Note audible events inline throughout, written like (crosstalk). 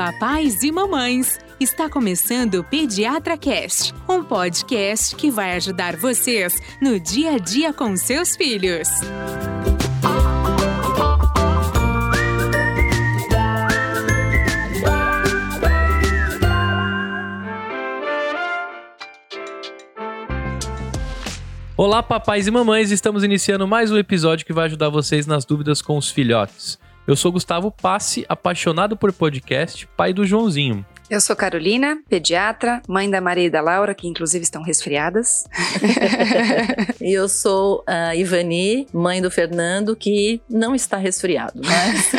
papais e mamães! Está começando o Pediatra Cast, um podcast que vai ajudar vocês no dia a dia com seus filhos. Olá, papais e mamães! Estamos iniciando mais um episódio que vai ajudar vocês nas dúvidas com os filhotes. Eu sou Gustavo Passe, apaixonado por podcast, pai do Joãozinho. Eu sou Carolina, pediatra, mãe da Maria e da Laura, que inclusive estão resfriadas. (laughs) e eu sou a Ivani, mãe do Fernando, que não está resfriado, mas...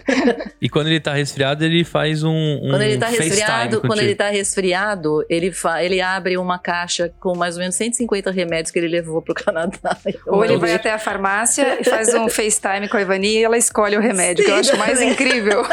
(laughs) e quando ele está resfriado, ele faz um, um Quando ele está resfriado, quando ele tá resfriado, ele, fa... ele abre uma caixa com mais ou menos 150 remédios que ele levou para o Canadá. (laughs) Ou ele vai até a farmácia e faz um FaceTime com a Ivani e ela escolhe o remédio, Sim, que eu acho mais incrível.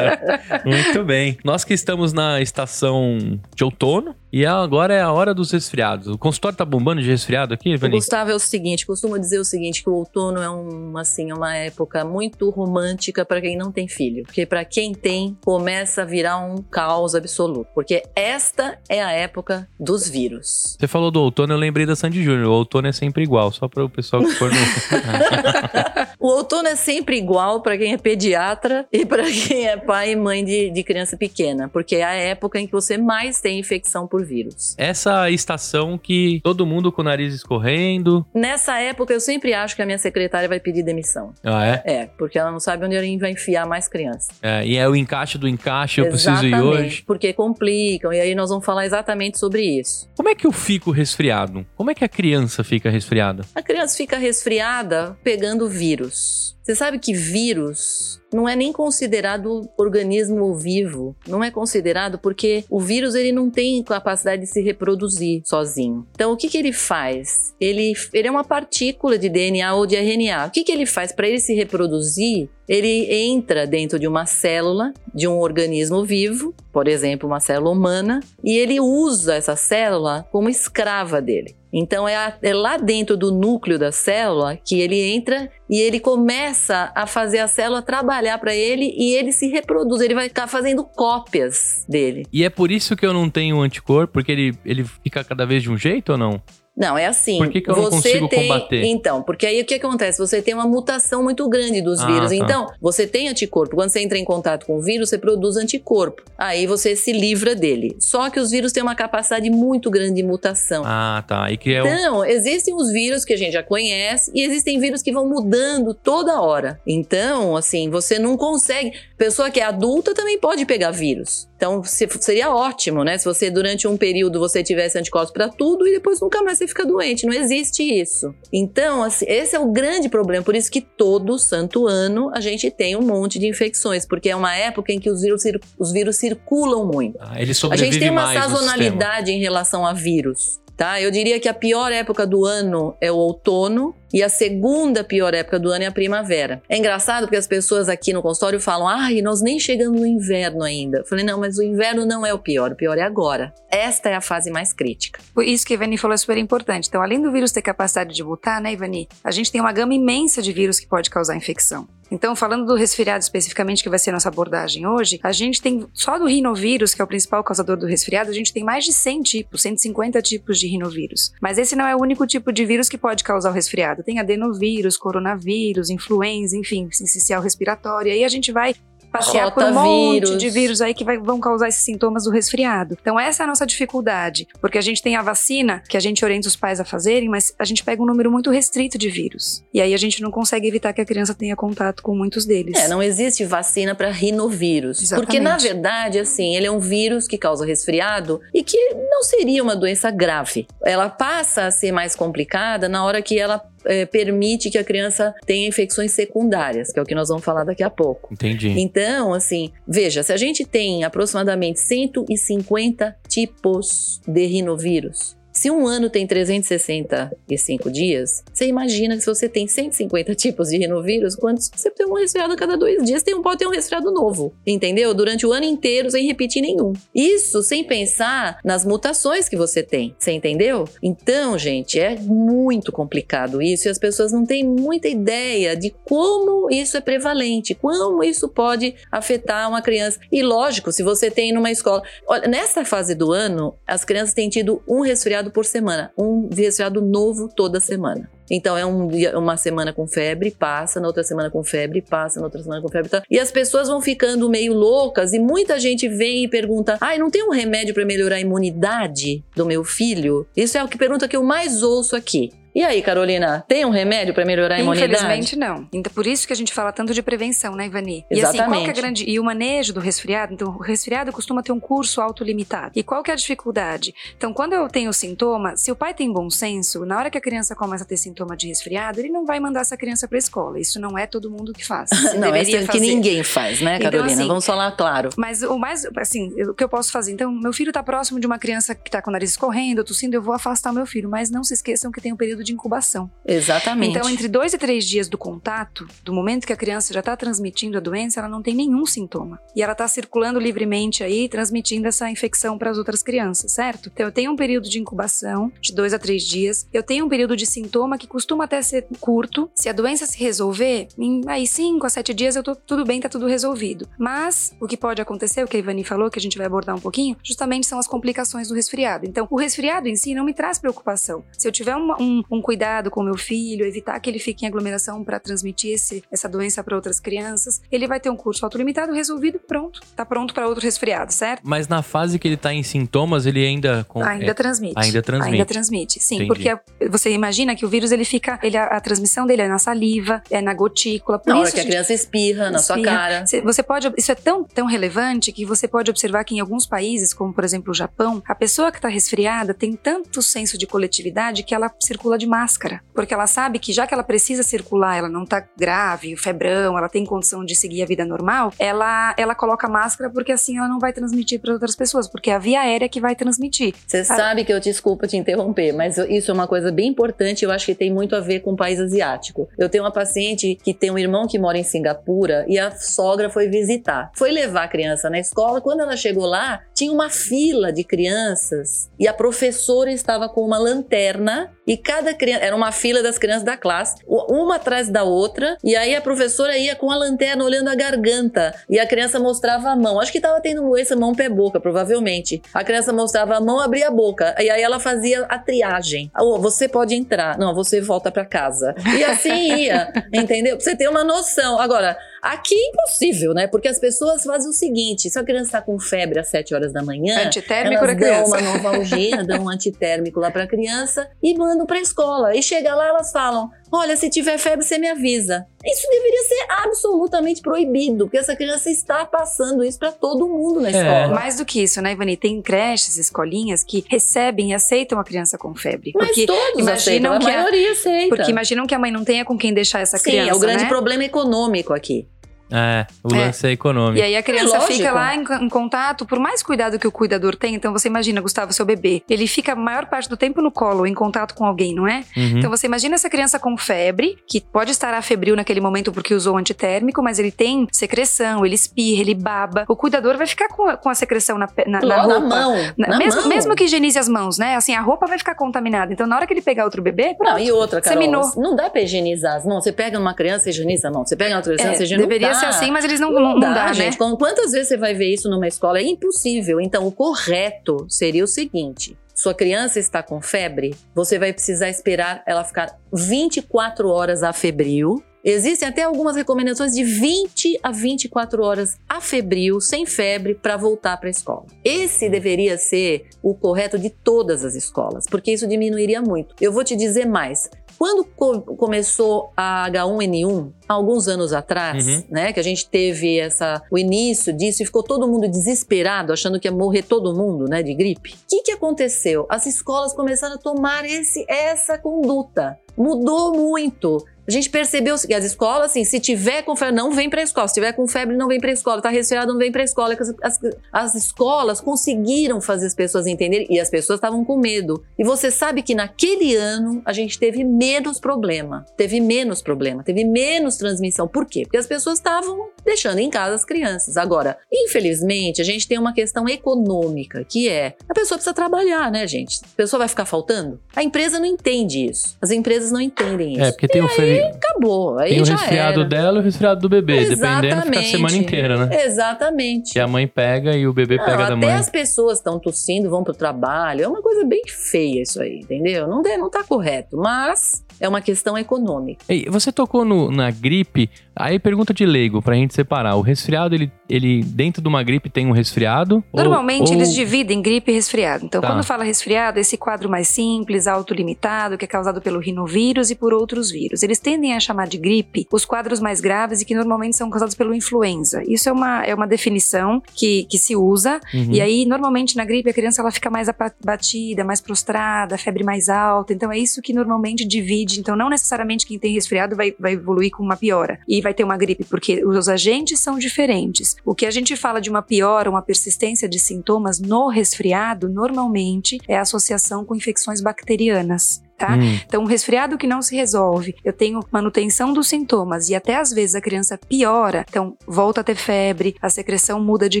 Muito bem. Nós que estamos na estação de outono e agora é a hora dos resfriados. O consultório tá bombando de resfriado aqui, Vani? Gustavo, é o seguinte, costumo dizer o seguinte, que o outono é um, assim, uma época muito romântica para quem não tem filho. Porque para quem tem, começa a virar um caos absoluto. Porque esta é a época dos vírus. Você falou do outono, eu lembrei da Sandy Júnior. O outono é sempre igual, só para o pessoal que for no... (laughs) o outono é sempre igual para quem é pediatra e para (laughs) quem é pai e mãe de, de criança pequena porque é a época em que você mais tem infecção por vírus. Essa estação que todo mundo com o nariz escorrendo. Nessa época, eu sempre acho que a minha secretária vai pedir demissão. Ah, é? É, porque ela não sabe onde ela vai enfiar mais criança. É, e é o encaixe do encaixe, eu preciso ir hoje. porque complicam, e aí nós vamos falar exatamente sobre isso. Como é que eu fico resfriado? Como é que a criança fica resfriada? A criança fica resfriada pegando vírus. Você sabe que vírus não é nem considerado organismo vivo. Não é considerado porque o vírus ele não tem capacidade de se reproduzir sozinho. Então, o que, que ele faz? Ele, ele é uma partícula de DNA ou de RNA. O que, que ele faz para ele se reproduzir? Ele entra dentro de uma célula de um organismo vivo, por exemplo, uma célula humana, e ele usa essa célula como escrava dele. Então é, a, é, lá dentro do núcleo da célula que ele entra e ele começa a fazer a célula trabalhar para ele e ele se reproduz, ele vai ficar fazendo cópias dele. E é por isso que eu não tenho anticorpo, porque ele, ele fica cada vez de um jeito ou não? Não, é assim. Por que, que eu não consigo tem, combater? Então, porque aí o que acontece? Você tem uma mutação muito grande dos ah, vírus. Tá. Então, você tem anticorpo. Quando você entra em contato com o vírus, você produz anticorpo. Aí você se livra dele. Só que os vírus têm uma capacidade muito grande de mutação. Ah, tá. E que é então, o... existem os vírus que a gente já conhece e existem vírus que vão mudando toda hora. Então, assim, você não consegue. Pessoa que é adulta também pode pegar vírus. Então, seria ótimo, né? Se você, durante um período, você tivesse anticorpos para tudo e depois nunca mais você fica doente. Não existe isso. Então, assim, esse é o grande problema. Por isso que todo santo ano a gente tem um monte de infecções, porque é uma época em que os vírus, os vírus circulam muito. Ah, eles a gente tem uma sazonalidade em relação a vírus. Tá? Eu diria que a pior época do ano é o outono, e a segunda pior época do ano é a primavera. É engraçado porque as pessoas aqui no consultório falam: ai, nós nem chegamos no inverno ainda. Eu falei: não, mas o inverno não é o pior, o pior é agora. Esta é a fase mais crítica. Por isso que a Ivani falou é super importante. Então, além do vírus ter capacidade de mutar, né, Ivani? A gente tem uma gama imensa de vírus que pode causar infecção. Então, falando do resfriado especificamente, que vai ser nossa abordagem hoje, a gente tem só do rinovírus, que é o principal causador do resfriado, a gente tem mais de 100 tipos, 150 tipos de rinovírus. Mas esse não é o único tipo de vírus que pode causar o resfriado tem adenovírus, coronavírus, influenza, enfim, sincicial respiratória. E aí a gente vai passear por um monte de vírus aí que vai, vão causar esses sintomas do resfriado. Então essa é a nossa dificuldade, porque a gente tem a vacina que a gente orienta os pais a fazerem, mas a gente pega um número muito restrito de vírus. E aí a gente não consegue evitar que a criança tenha contato com muitos deles. É, não existe vacina para rinovírus. Exatamente. Porque na verdade, assim, ele é um vírus que causa resfriado e que não seria uma doença grave. Ela passa a ser mais complicada na hora que ela é, permite que a criança tenha infecções secundárias, que é o que nós vamos falar daqui a pouco. Entendi. Então, assim, veja, se a gente tem aproximadamente 150 tipos de rinovírus, Se um ano tem 365 dias, você imagina que se você tem 150 tipos de rinovírus, quantos você tem um resfriado a cada dois dias, tem um, pode ter um resfriado novo, entendeu? Durante o ano inteiro, sem repetir nenhum. Isso sem pensar nas mutações que você tem, você entendeu? Então, gente, é muito complicado isso e as pessoas não têm muita ideia de como isso é prevalente, como isso pode afetar uma criança. E lógico, se você tem numa escola. Olha, nessa fase do ano, as crianças têm tido um resfriado por semana, um resfriado novo toda semana. Então é um dia, uma semana com febre, passa, na outra semana com febre, passa, na outra semana com febre. Tá? E as pessoas vão ficando meio loucas e muita gente vem e pergunta: ai, não tem um remédio para melhorar a imunidade do meu filho? Isso é o que pergunta que eu mais ouço aqui. E aí, Carolina, tem um remédio para melhorar a imunidade? Infelizmente não. Então por isso que a gente fala tanto de prevenção, né, Ivani? Exatamente. E assim, qual que é grande e o manejo do resfriado? Então, o resfriado costuma ter um curso autolimitado. E qual que é a dificuldade? Então, quando eu tenho sintoma, se o pai tem bom senso, na hora que a criança começa a ter sintoma de resfriado, ele não vai mandar essa criança para escola. Isso não é todo mundo que faz. (laughs) não, é assim que ninguém faz, né, Então, Carolina? assim, Vamos falar claro. Mas o mais, assim, o que eu posso fazer? Então, meu filho tá próximo de uma criança que tá com o nariz escorrendo, tossindo, eu vou afastar meu filho. Mas não se esqueçam que tem um período de incubação. Exatamente. Então, entre dois e três dias do contato, do momento que a criança já está transmitindo a doença, ela não tem nenhum sintoma. E ela está circulando livremente aí, transmitindo essa infecção para as outras crianças, certo? Então, eu tenho um período de incubação de dois a três dias. Eu tenho um período de sintoma que costuma até ser curto. Se a doença se resolver, em aí cinco a sete dias eu tô tudo bem, tá tudo resolvido. Mas o que pode acontecer, o que a Ivani falou, que a gente vai abordar um pouquinho, justamente são as complicações do resfriado. Então, o resfriado em si não me traz preocupação. Se eu tiver uma- um, um cuidado com o meu filho, evitar que ele fique em aglomeração para transmitir esse- essa doença para outras crianças, ele vai ter um curso autolimitado resolvido, pronto. Tá pronto para outro resfriado, certo? Mas na fase que ele tá em sintomas, ele ainda. com- Ainda é, transmite. ainda transmite. Ainda transmite, sim. Entendi. Porque a- você imagina que o vírus ele fica. Ele, a, a transmissão dele é na saliva, é na gotícula. Por Na hora isso, que a criança espirra na sua espirra. cara. Cê- Você pode, isso é tão, tão relevante que você pode observar que em alguns países, como por exemplo o Japão, a pessoa que está resfriada tem tanto senso de coletividade que ela circula de máscara. Porque ela sabe que já que ela precisa circular, ela não tá grave, febrão, ela tem condição de seguir a vida normal, ela, ela coloca máscara porque assim ela não vai transmitir para outras pessoas, porque é a via aérea que vai transmitir. Você sabe que eu desculpa te interromper, mas isso é uma coisa bem importante. Eu acho que tem muito a ver com o país asiático. Eu tenho uma paciente que tem um irmão que mora em Singapura e a sogra foi visitar. Foi levar a criança na escola. Quando ela chegou lá, tinha uma fila de crianças e a professora estava com uma lanterna e cada criança era uma fila das crianças da classe, uma atrás da outra. E aí a professora ia com a lanterna olhando a garganta e a criança mostrava a mão. Acho que estava tendo doença mão pé boca, provavelmente. A criança mostrava a mão, abria a boca e aí ela fazia a triagem. Oh, você pode entrar. Não, você volta para casa. E assim ia, entendeu? Pra você ter uma noção. Agora, aqui é impossível, né? Porque as pessoas fazem o seguinte: se a criança está com febre às 7 horas da manhã, Antitérmico elas dão uma novalgina, (laughs) dão um antitérmico lá para a criança e mandam para a escola. E chega lá, elas falam: Olha, se tiver febre, você me avisa. Isso deveria ser absolutamente proibido, porque essa criança está passando isso para todo mundo na escola. Mais do que isso, né, Ivani? Tem creches, escolinhas que recebem e aceitam a criança com febre. Mas porque todos imaginam aceitam, a que a- maioria aceita. Porque imaginam que a mãe não tenha com quem deixar essa Sim, criança. é o grande né? problema econômico aqui. É, o lance é, econômico. E aí a criança É fica lá em, em contato, por mais cuidado que o cuidador tem. Então você imagina, Gustavo, seu bebê, ele fica a maior parte do tempo no colo, em contato com alguém, não é? Uhum. Então você imagina essa criança com febre, que pode estar afebril naquele momento porque usou antitérmico, mas ele tem secreção, ele espirra, ele baba. O cuidador vai ficar com a, com a secreção na, na, na roupa. na mão. Na- na mesmo, mão. mesmo que higienize as mãos, né? Assim, a roupa vai ficar contaminada. Então, na hora que ele pegar outro bebê, Não, e outra, Carol, Seminou. não dá pra higienizar as mãos. Você pega numa criança e higieniza a mão. Você pega uma criança é, e higieniza deveria não ser dá. assim, mas eles não, Não, não, não dá, dá, né? gente. Com- Quantas vezes você vai ver isso numa escola? É impossível. Então, o correto seria o seguinte: sua criança está com febre, você vai precisar esperar ela ficar 24 horas a febril. Existem até algumas recomendações de 20 a 24 horas a febril, sem febre, para voltar para a escola. Esse deveria ser o correto de todas as escolas, porque isso diminuiria muito. Eu vou te dizer mais. Quando co- começou a H1N1, há alguns anos atrás, Uhum. né, que a gente teve essa, o início disso e ficou todo mundo desesperado, achando que ia morrer todo mundo, né, de gripe. O que, que aconteceu? As escolas começaram a tomar esse, essa conduta. Mudou muito. A gente percebeu que as escolas, assim, se tiver com febre, não vem para a escola. Se tiver com febre, não vem para a escola. Tá resfriado, não vem para a escola. As, as, as, escolas conseguiram fazer as pessoas entenderem e as pessoas estavam com medo. E você sabe que naquele ano a gente teve menos problema. Teve menos problema, teve menos transmissão. Por quê? Porque as pessoas estavam deixando em casa as crianças. Agora, infelizmente, a gente tem uma questão econômica, que é a pessoa precisa trabalhar, né, gente? A pessoa vai ficar faltando? A empresa não entende isso. As empresas não entendem isso. É, porque tem o feri... acabou. Aí Tem o resfriado era. dela e o resfriado do bebê. Dependendo, fica a semana inteira, né? Exatamente. E a mãe pega e o bebê Não, pega da até mãe. as pessoas estão tossindo, vão pro trabalho. É uma coisa bem feia isso aí, entendeu? Não, não tá correto. Mas é uma questão econômica. Você tocou no- na gripe, aí pergunta de leigo, pra gente separar. O resfriado, ele, ele dentro de uma gripe tem um resfriado? Normalmente ou- eles dividem gripe e resfriado. Então, Tá. quando fala resfriado, esse quadro mais simples, autolimitado, que é causado pelo rinovírus e por outros vírus. Eles tendem a chamar de gripe os quadros mais graves e que normalmente são causados pelo influenza. Isso é uma, é uma definição que, que se usa. Uhum. E aí, normalmente na gripe, a criança ela fica mais apa- batida, mais prostrada, febre mais alta. Então, é isso que normalmente divide. Então, não necessariamente quem tem resfriado vai, vai evoluir com uma piora e vai ter uma gripe, porque os agentes são diferentes. O que a gente fala de uma piora, uma persistência de sintomas no resfriado, normalmente é a associação com infecções bacterianas. Tá? Hum. Então, um resfriado que não se resolve, eu tenho manutenção dos sintomas e até às vezes a criança piora, então volta a ter febre, a secreção muda de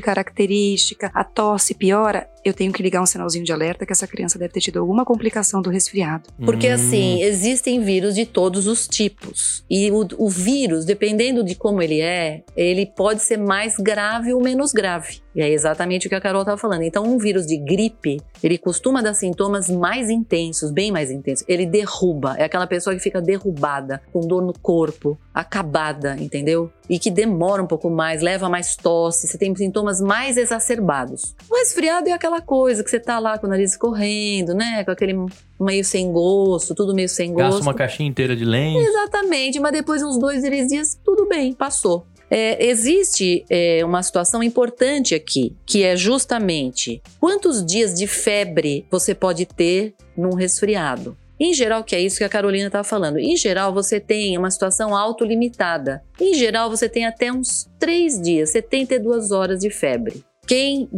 característica, a tosse piora, eu tenho que ligar um sinalzinho de alerta que essa criança deve ter tido alguma complicação do resfriado. Porque Hum. assim, existem vírus de todos os tipos. E o, o vírus, dependendo de como ele é, ele pode ser mais grave ou menos grave. E é exatamente o que a Carol estava falando. Então, um vírus de gripe, ele costuma dar sintomas mais intensos, bem mais intensos. Ele derruba. É aquela pessoa que fica derrubada, com dor no corpo, acabada, entendeu? E que demora um pouco mais, leva mais tosse, você tem sintomas mais exacerbados. O resfriado é aquela coisa que você tá lá com o nariz correndo, né? Com aquele meio sem gosto, tudo meio sem Gasta gosto. uma caixinha inteira de lenço. Exatamente, mas depois de uns dois, três dias, tudo bem, passou. É, existe é, uma situação importante aqui, que é justamente quantos dias de febre você pode ter num resfriado. Em geral, que é isso que a Carolina estava falando. Em geral, você tem uma situação autolimitada. Em geral, você tem até uns três dias, 72 horas de febre. Quem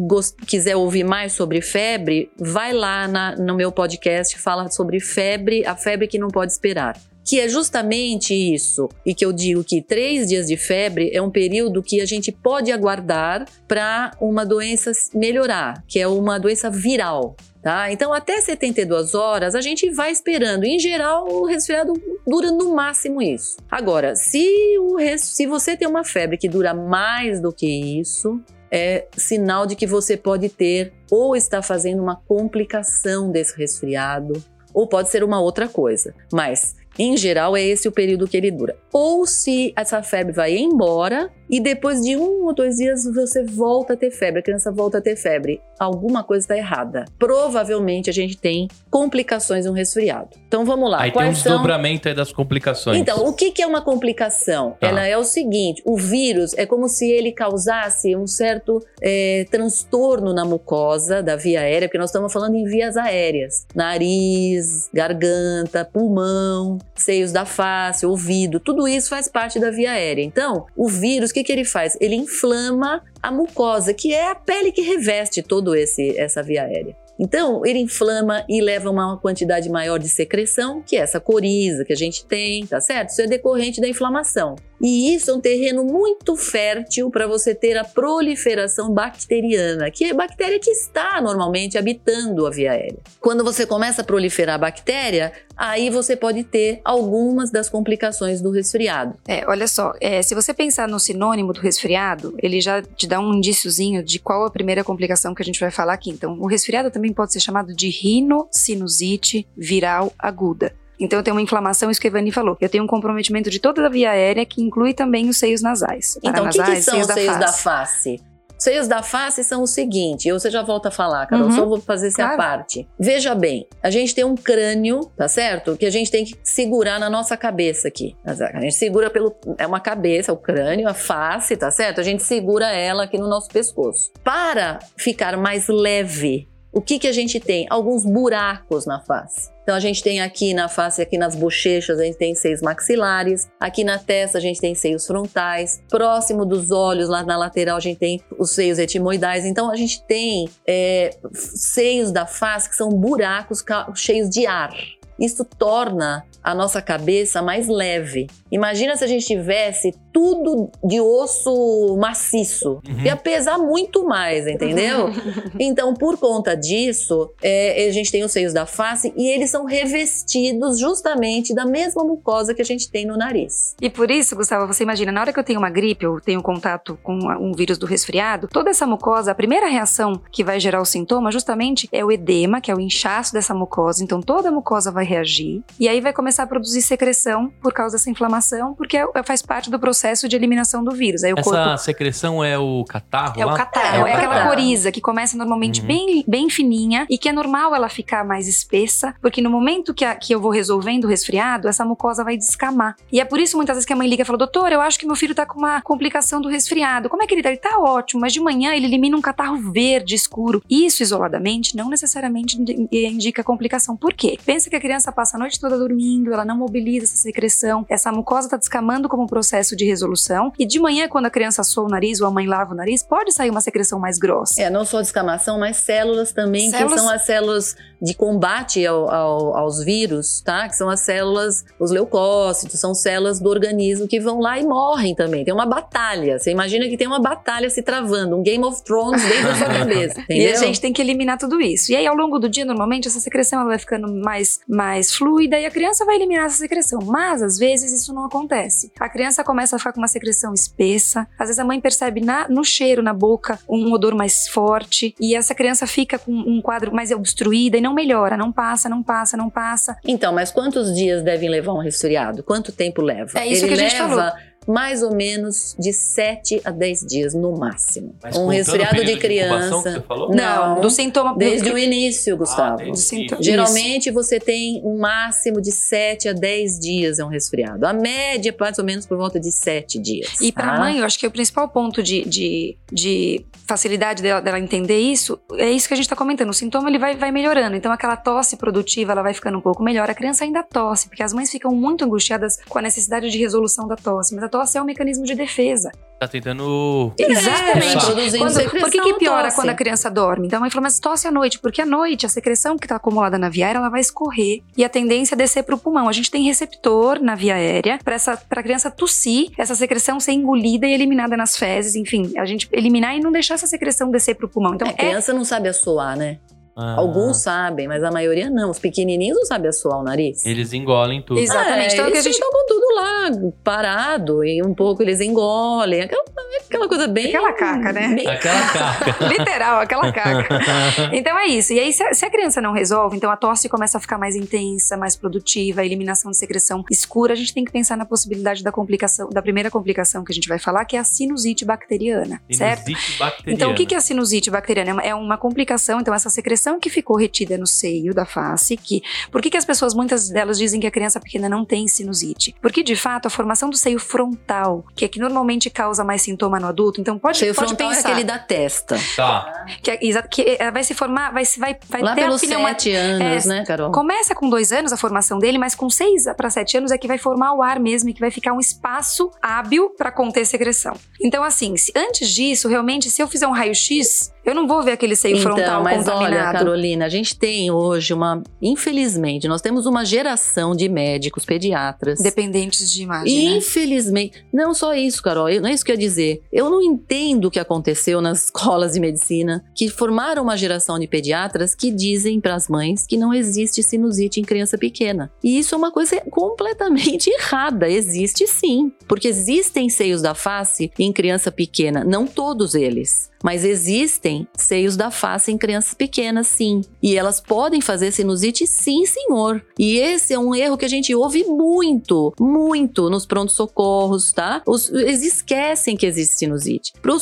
quiser ouvir mais sobre febre, vai lá na- no meu podcast, fala sobre febre, a febre que não pode esperar. Que é justamente isso, e que eu digo que três dias de febre é um período que a gente pode aguardar para uma doença melhorar, que é uma doença viral. Tá? Então, até 72 horas, a gente vai esperando. Em geral, o resfriado dura no máximo isso. Agora, se, o res- se você tem uma febre que dura mais do que isso, é sinal de que você pode ter ou está fazendo uma complicação desse resfriado, ou pode ser uma outra coisa. Mas, em geral, é esse o período que ele dura. Ou se essa febre vai embora e depois de um ou dois dias você volta a ter febre, a criança volta a ter febre, alguma coisa está errada. Provavelmente a gente tem complicações no resfriado. Então vamos lá. Aí tem um Quais são desdobramento aí das complicações. então, o que, que é uma complicação? Tá. Ela é o seguinte: o vírus é como se ele causasse um certo é, transtorno na mucosa da via aérea, porque nós estamos falando em vias aéreas: nariz, garganta, pulmão, seios da face, ouvido, tudo isso faz parte da via aérea. Então, o vírus, o que, que ele faz? Ele inflama a mucosa, que é a pele que reveste todo esse essa via aérea. Então, ele inflama e leva uma quantidade maior de secreção, que é essa coriza que a gente tem, tá certo? Isso é decorrente da inflamação. E isso é um terreno muito fértil para você ter a proliferação bacteriana, que é bactéria que está normalmente habitando a via aérea. Quando você começa a proliferar a bactéria, aí você pode ter algumas das complicações do resfriado. É, olha só, é, se você pensar no sinônimo do resfriado, ele já te dá um indíciozinho de qual a primeira complicação que a gente vai falar aqui. Então, o resfriado também pode ser chamado de rinocinusite viral aguda. Então, eu tenho uma inflamação, isso que a Ivani falou. Eu tenho um comprometimento de toda a via aérea, que inclui também os seios nasais. Então, o que, que são os seios da face. face? Os seios da face são o seguinte, eu você já volta a falar, Carol, Uhum. só vou fazer essa Claro. parte. Veja bem, a gente tem um crânio, tá certo? Que a gente tem que segurar na nossa cabeça aqui. A gente segura pelo. É uma cabeça, o crânio, a face, tá certo? A gente segura ela aqui no nosso pescoço. Para ficar mais leve o que, que a gente tem? Alguns buracos na face. Então a gente tem aqui na face, aqui nas bochechas, a gente tem seios maxilares, aqui na testa a gente tem seios frontais, próximo dos olhos, lá na lateral a gente tem os seios etimoidais. Então a gente tem é, seios da face que são buracos cheios de ar. Isso torna a nossa cabeça mais leve. Imagina se a gente tivesse tudo de osso maciço. Uhum. Ia pesar muito mais, (laughs) entendeu? então, por conta disso, é, a gente tem os seios da face e eles são revestidos justamente da mesma mucosa que a gente tem no nariz. E por isso, Gustavo, você imagina, na hora que eu tenho uma gripe, eu tenho contato com um vírus do resfriado, toda essa mucosa, a primeira reação que vai gerar o sintoma justamente é o edema, que é o inchaço dessa mucosa. Então, toda a mucosa vai reagir e aí vai começar a produzir secreção por causa dessa inflamação, porque é, faz parte do processo de eliminação do vírus. Aí o Essa corpo... secreção é o catarro? É lá? o catarro, é, é, aquela coriza que começa normalmente uhum. bem, bem fininha e que é normal ela ficar mais espessa, porque no momento que, a, que eu vou resolvendo o resfriado, essa mucosa vai descamar. E é por isso muitas vezes que a mãe liga e fala: Doutor, eu acho que meu filho tá com uma complicação do resfriado. Como é que ele tá? Ele tá ótimo, mas de manhã ele elimina um catarro verde escuro. Isso isoladamente não necessariamente indica complicação. Por quê? Pensa que a criança passa a noite toda dormindo, ela não mobiliza essa secreção, essa mucosa está descamando como um processo de resolução. E de manhã, quando a criança soa o nariz ou a mãe lava o nariz, pode sair uma secreção mais grossa. É, não só descamação, mas células também, células... que são as células de combate ao, ao, aos vírus, tá? Que são as células, os leucócitos, são células do organismo que vão lá e morrem também. Tem uma batalha. Você imagina que tem uma batalha se travando, um Game of Thrones dentro da sua (laughs) cabeça. Entendeu? E a gente tem que eliminar tudo isso. E aí, ao longo do dia, normalmente, essa secreção ela vai ficando mais, mais fluida e a criança vai eliminar essa secreção. Mas, às vezes, isso não acontece. A criança começa a ficar com uma secreção espessa, às vezes a mãe percebe na, no cheiro, na boca, um odor mais forte, e essa criança fica com um quadro mais obstruída e não melhora, não passa, não passa, não passa. Então, mas quantos dias devem levar um resfriado? Quanto tempo leva? É isso Ele que a gente leva falou mais ou menos de 7 a 10 dias no máximo. Mas um resfriado de criança. De falou? Não, do sintoma desde o início, Gustavo. Ah, desde Geralmente você tem um máximo de 7 a 10 dias é um resfriado. A média é mais ou menos por volta de 7 dias. E para a tá? mãe, eu acho que o principal ponto de, de, de facilidade dela, dela, entender isso é isso que a gente está comentando. O sintoma ele vai, vai melhorando. Então aquela tosse produtiva ela vai ficando um pouco melhor. A criança ainda tosse, porque as mães ficam muito angustiadas com a necessidade de resolução da tosse. Mas a tosse é um mecanismo de defesa. Tá tentando. Exatamente. É, quando, por que, que piora tosse. quando a criança dorme? Então a tosse à noite, porque à noite a secreção que está acumulada na via aérea ela vai escorrer e a tendência é descer para o pulmão. A gente tem receptor na via aérea para a criança tossir, essa secreção ser engolida e eliminada nas fezes, enfim, a gente eliminar e não deixar essa secreção descer para o pulmão. Então, é, a criança não sabe assoar, né? Ah. Alguns sabem, mas a maioria não. Os pequenininhos não sabem assoar o nariz. Eles engolem tudo. Exatamente. É, então, eles que a gente... com tudo lá, parado, e um pouco eles engolem. Aquela, aquela coisa bem... Aquela caca, né? bem- Aquela caca. (laughs) Literal, aquela caca. (laughs) Então é isso. E aí, se a, se a criança não resolve, então a tosse começa a ficar mais intensa, mais produtiva, a eliminação de secreção escura, a gente tem que pensar na possibilidade da complicação, da primeira complicação que a gente vai falar, que é a sinusite bacteriana, certo? Sinusite bacteriana. Então, o que que é a sinusite bacteriana? É uma complicação, então, essa secreção que ficou retida no seio da face, que... Por que que as pessoas, muitas delas, dizem que a criança pequena não tem sinusite? Porque, de fato, a formação do seio frontal, que é que normalmente causa mais sintoma no adulto, então pode, Seio pode frontal pensar... é aquele da testa. Tá. Que, é- que, é, vai se formar, vai, se- vai, vai Lá ter a pelos pneuma- sete anos, é, né, Carol? Começa com dois anos a formação dele, mas com seis para sete anos é que vai formar o ar mesmo e que vai ficar um espaço hábil para conter secreção. Então, assim, se- antes disso, realmente, se eu fizer um raio-x, eu não vou ver aquele seio Então, frontal mas olha, contaminado. Carolina, a gente tem hoje uma, infelizmente, nós temos uma geração de médicos pediatras. Dependentes de imagem. né? Infelizmente, não só isso, Carol, eu- não é isso que eu ia dizer. Eu não entendo o que aconteceu nas escolas de medicina que formaram uma geração de pediatras que dizem para as mães que não existe sinusite em criança pequena. E isso é uma coisa completamente (laughs) errada. Existe sim, porque existem seios da face em criança pequena, não todos eles. Mas existem seios da face em crianças pequenas, sim. E elas podem fazer sinusite, sim, senhor. E esse é um erro que a gente ouve muito, muito nos prontos-socorros, tá? Os- eles esquecem que existe sinusite. Para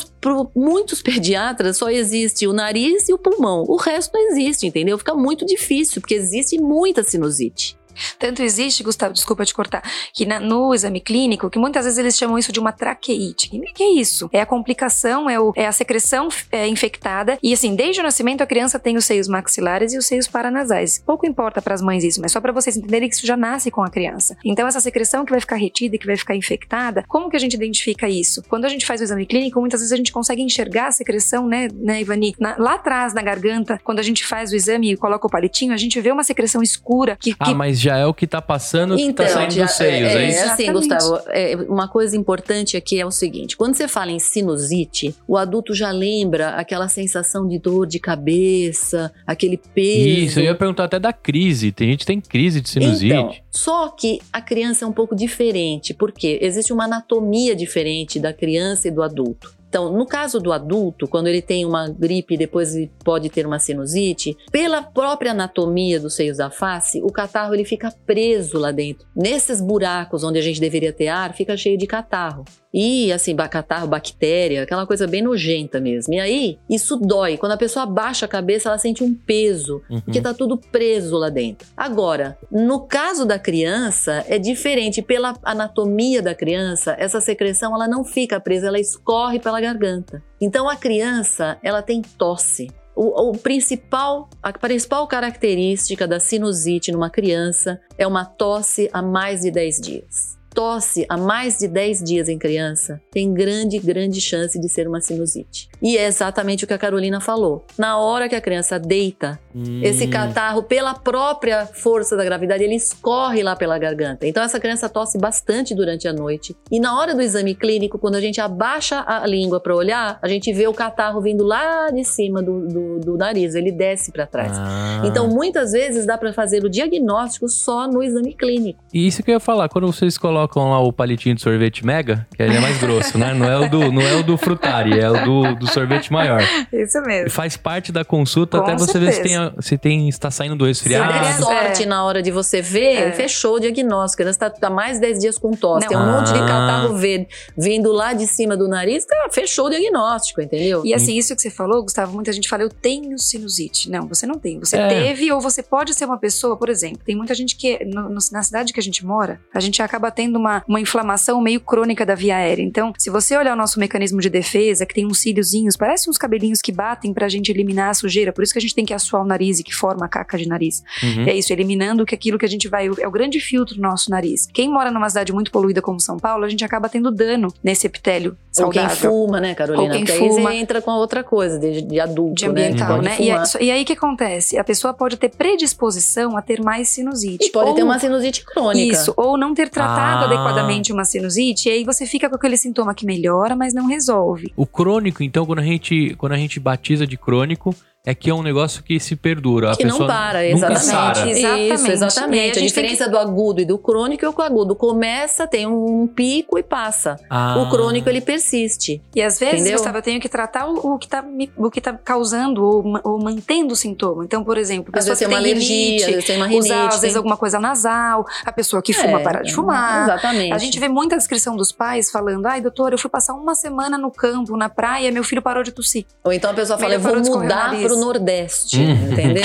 muitos (laughs) pediatras, só existe o nariz e o pulmão. O resto não existe, entendeu? Fica muito difícil, porque existe muita sinusite. Tanto existe, Gustavo, desculpa te cortar, que na, no exame clínico, que muitas vezes eles chamam isso de uma traqueite. O que é isso? É a complicação, é, o, é a secreção é, infectada. E assim, desde o nascimento a criança tem os seios maxilares e os seios paranasais. Pouco importa para as mães isso, mas só para vocês entenderem que isso já nasce com a criança. Então essa secreção que vai ficar retida e que vai ficar infectada, como que a gente identifica isso? Quando a gente faz o exame clínico, muitas vezes a gente consegue enxergar a secreção, né, né Ivani? Na, lá atrás na garganta, quando a gente faz o exame e coloca o palitinho, a gente vê uma secreção escura que, Ah, mas já é o que tá passando, que tá Então, saindo já- dos seios, é, é, isso? assim. Gustavo, é, uma coisa importante aqui é o seguinte: quando você fala em sinusite, o adulto já lembra aquela sensação de dor de cabeça, aquele peso. Isso, eu ia perguntar até da crise. Tem gente que tem crise de sinusite. Então, só que a criança é um pouco diferente, porque existe uma anatomia diferente da criança e do adulto. Então, no caso do adulto, quando ele tem uma gripe e depois ele pode ter uma sinusite, pela própria anatomia dos seios da face, o catarro ele fica preso lá dentro. Nesses buracos onde a gente deveria ter ar, fica cheio de catarro. E assim, catarro, bactéria, aquela coisa bem nojenta mesmo. E aí, isso dói. Quando a pessoa abaixa a cabeça, ela sente um peso Uhum. porque tá tudo preso lá dentro. Agora, no caso da criança, é diferente. Pela anatomia da criança, essa secreção ela não fica presa, ela escorre pela garganta. Então a criança, ela tem tosse. O, o principal, a principal característica da sinusite numa criança é uma tosse a mais de 10 dias. Tosse a mais de 10 dias em criança tem grande, grande chance de ser uma sinusite. E é exatamente o que a Carolina falou. Na hora que a criança deita, Hum. esse catarro, pela própria força da gravidade, ele escorre lá pela garganta. Então, essa criança tosse bastante durante a noite. E na hora do exame clínico, quando a gente abaixa a língua para olhar, a gente vê o catarro vindo lá de cima do, do, do nariz, ele desce para trás. Ah. Então, muitas vezes dá para fazer o diagnóstico só no exame clínico. E isso que eu ia falar, quando vocês colocam lá o palitinho de sorvete mega, que ele é mais grosso, né? Não é o do, não é o do frutari, é o do, do sorvete maior. Isso mesmo. Faz parte da consulta Com até você ver se, tem, certeza. se tem, está saindo do Se der resfriado. sorte É. na hora de você ver, É. fechou o diagnóstico. Ela está tá mais de 10 dias com tosse. Não. Tem um monte de Ah. catarro verde vindo lá de cima do nariz, tá, fechou o diagnóstico, entendeu? E assim, isso que você falou, Gustavo, muita gente fala, eu tenho sinusite. Não, você não tem. Você É. teve, ou você pode ser uma pessoa, por exemplo, tem muita gente que, no- no- na cidade que a gente mora, a gente acaba tendo uma, uma inflamação meio crônica da via aérea. Então, se você olhar o nosso mecanismo de defesa, que tem uns cíliozinhos, parece uns cabelinhos que batem pra gente eliminar a sujeira, por isso que a gente tem que assoar o nariz e que forma a caca de nariz. Uhum. É isso, eliminando que aquilo que a gente vai. É o grande filtro do nosso nariz. Quem mora numa cidade muito poluída como São Paulo, a gente acaba tendo dano nesse epitélio Ou quem saudável. fuma, né, Carolina? Ou quem Porque fuma. entra com outra coisa, de, de adulto, de ambiental, Pode né? E, fumar. aí- e aí o que acontece? A pessoa pode ter predisposição a ter mais sinusite. E pode ou, ter uma sinusite crônica. Isso, ou não ter tratado Ah. Adequadamente uma sinusite, e aí você fica com aquele sintoma que melhora, mas não resolve. O crônico, então, quando a gente, quando a gente batiza de crônico, é que é um negócio que se perdura. A Que não pessoa para, nunca exatamente. sara. Exatamente. Isso, a exatamente. A, tem diferença do agudo e do crônico é que o agudo começa, tem um pico e passa. Ah. O crônico, ele persiste. E às vezes, Entendeu? Gustavo, eu tenho que tratar o, o que tá, me- o que tá causando ou, ou mantendo o sintoma. Então, por exemplo, a Às pessoa vezes tem que uma tem alergia, às rinite, vezes tem uma rinite. usar às vezes alguma coisa nasal, a pessoa que fuma É, para de fumar. Exatamente. A gente vê muita descrição dos pais falando: ai, doutor, eu fui passar uma semana no campo, na praia, meu filho parou de tossir. Ou então a pessoa fala, eu vou mudar nariz. Pro Nordeste, Hum. entendeu?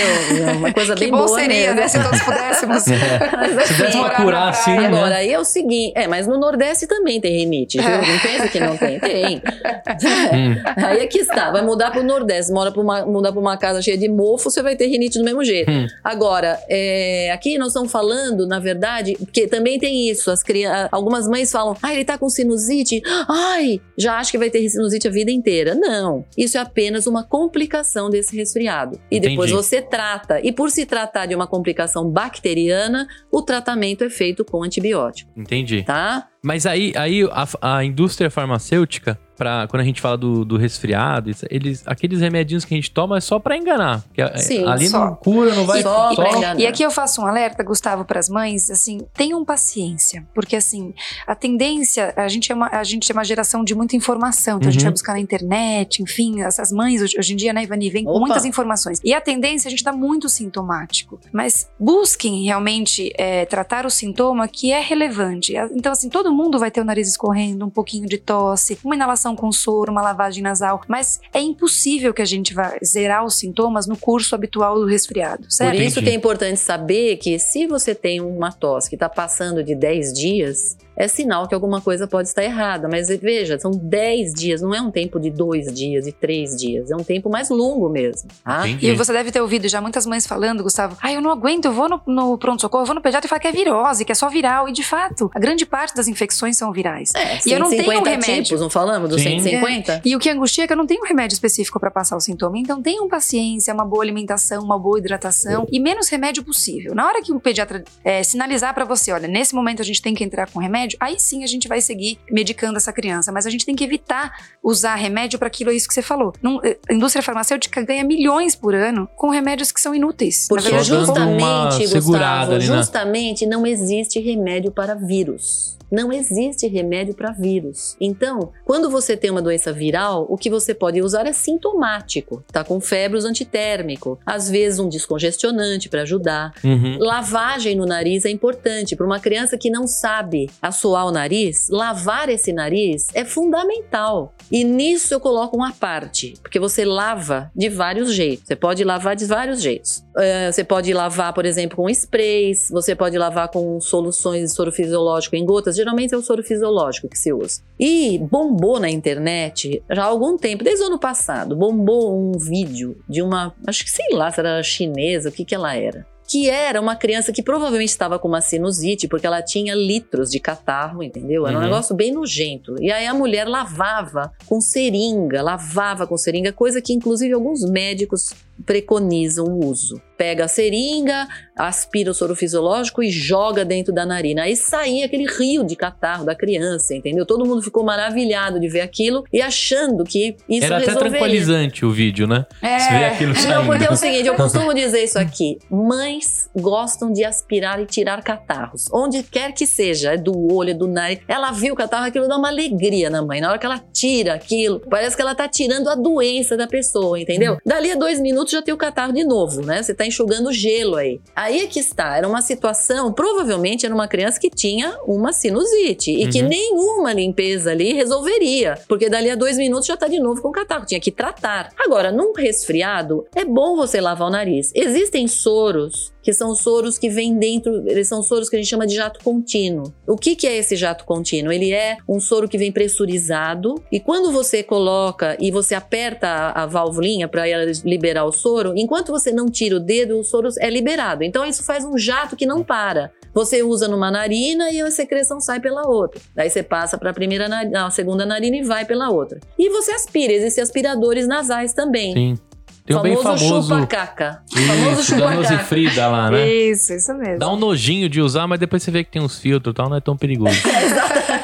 É uma (laughs) coisa que bem bom boa seria, mesmo. né? Se todos pudéssemos. (laughs) Se desse pra morar na curar assim, praia. né? Agora, aí é o seguinte, é, mas no Nordeste também tem rinite, viu? Não pensa que não tem, tem. Hum. Aí é que está, vai mudar pro Nordeste, mora pra uma, mudar pra uma casa cheia de mofo, você vai ter rinite do mesmo jeito. Hum. Agora, é, aqui nós estamos falando, na verdade, porque também tem isso, as crianças, algumas mães falam, ah, ele tá com sinusite, ai, já acho que vai ter sinusite a vida inteira. Não, isso é apenas uma complicação desse resfriado. E depois Entendi. você trata. E por se tratar de uma complicação bacteriana, o tratamento é feito com antibiótico, Entendi. tá? Mas aí, aí a, a indústria farmacêutica, pra, quando a gente fala do, do resfriado, eles, aqueles remedinhos que a gente toma é só pra enganar. Porque a- Sim, ali só. não cura, não vai Só enganar. E aqui eu faço um alerta, Gustavo, para as mães, assim, tenham paciência, porque assim, a tendência, a gente é uma, a gente é uma geração de muita informação, então a gente Uhum. vai buscar na internet, enfim, essas mães hoje, hoje em dia, né, Ivani, vem com Opa. muitas informações. E a tendência, a gente tá muito sintomático, mas busquem realmente é, tratar o sintoma que é relevante. Então, assim, todo mundo vai ter o nariz escorrendo, um pouquinho de tosse, uma inalação alimentação com soro, uma lavagem nasal, mas é impossível que a gente vá zerar os sintomas no curso habitual do resfriado, certo? Por isso que é importante saber que se você tem uma tosse que está passando de 10 dias, é sinal que alguma coisa pode estar errada. Mas veja, são 10 dias, não é um tempo de dois dias e três dias, é um tempo mais longo mesmo. Tá? E você deve ter ouvido já muitas mães falando, Gustavo, ai, eu não aguento, eu vou no, no pronto-socorro, eu vou no pediatra e falo que é virose, que é só viral. E de fato, a grande parte das infecções são virais. É, E eu não tenho 150 remédio. tipos, não falamos dos Sim. 150? E o que angustia é que eu não tenho um remédio específico para passar o sintoma. Então tenham paciência, uma boa alimentação, uma boa hidratação e menos remédio possível. Na hora que o pediatra é, sinalizar para você, olha, nesse momento a gente tem que entrar com remédio, aí sim a gente vai seguir medicando essa criança. Mas a gente tem que evitar usar remédio para aquilo, é isso que você falou. Não- eh, a indústria farmacêutica ganha milhões por ano com remédios que são inúteis. Porque verdade, justamente, Gustavo, ali, né? justamente não existe remédio para vírus. Não existe remédio para vírus. Então, quando você tem uma doença viral, o que você pode usar é sintomático. Tá com febre, usa antitérmico. Às vezes um descongestionante para ajudar. Uhum. Lavagem no nariz é importante. Para uma criança que não sabe assoar o nariz, lavar esse nariz é fundamental. E nisso eu coloco uma parte, porque você lava de vários jeitos. Você pode lavar de vários jeitos. Eh, você pode lavar, por exemplo, com sprays, você pode lavar com soluções de soro fisiológico em gotas. Geralmente é o soro fisiológico que se usa. E bombou na internet já há algum tempo, desde o ano passado, bombou um vídeo de uma, acho que sei lá se era chinesa, o que que ela era que era uma criança que provavelmente estava com uma sinusite, porque ela tinha litros de catarro, entendeu? Era um Uhum. negócio bem nojento. E aí a mulher lavava com seringa, lavava com seringa, coisa que inclusive alguns médicos preconizam o uso. Pega a seringa, aspira o soro fisiológico e joga dentro da narina. Aí saía aquele rio de catarro da criança, entendeu? Todo mundo ficou maravilhado de ver aquilo e achando que isso Era até resolveria. tranquilizante o vídeo, né? É. Você vê aquilo Não, saindo. porque é o seguinte, eu costumo dizer isso aqui. (laughs) Mães gostam de aspirar e tirar catarros. Onde quer que seja, é do olho, é do nariz. Ela viu o catarro, aquilo dá uma alegria na mãe. Na hora que ela tira aquilo, parece que ela tá tirando a doença da pessoa, entendeu? Dali a dois minutos já tem o catarro de novo, né? Você tá enxugando gelo aí. Aí é que está. Era uma situação, provavelmente era uma criança que tinha uma sinusite e que Uhum. nenhuma limpeza ali resolveria. Porque dali a dois minutos já tá de novo com catarro. Tinha que tratar. Agora, num resfriado, é bom você lavar o nariz. Existem soros que são soros que vêm dentro, eles são soros que a gente chama de jato contínuo. O que, que é esse jato contínuo? Ele é um soro que vem pressurizado e quando você coloca e você aperta a, a válvulinha para liberar o soro, enquanto você não tira o dedo, o soro é liberado. Então isso faz um jato que não para. Você usa numa narina e a secreção sai pela outra. Daí você passa para a primeira a segunda narina e vai pela outra. E você aspira, existem aspiradores nasais também. Sim. Tem um bem famoso. chupa-caca. Famoso Isso, da. Nosifrida lá, né? Isso, isso mesmo. Dá um nojinho de usar, mas depois você vê que tem uns filtros e tal, não é tão perigoso. (laughs)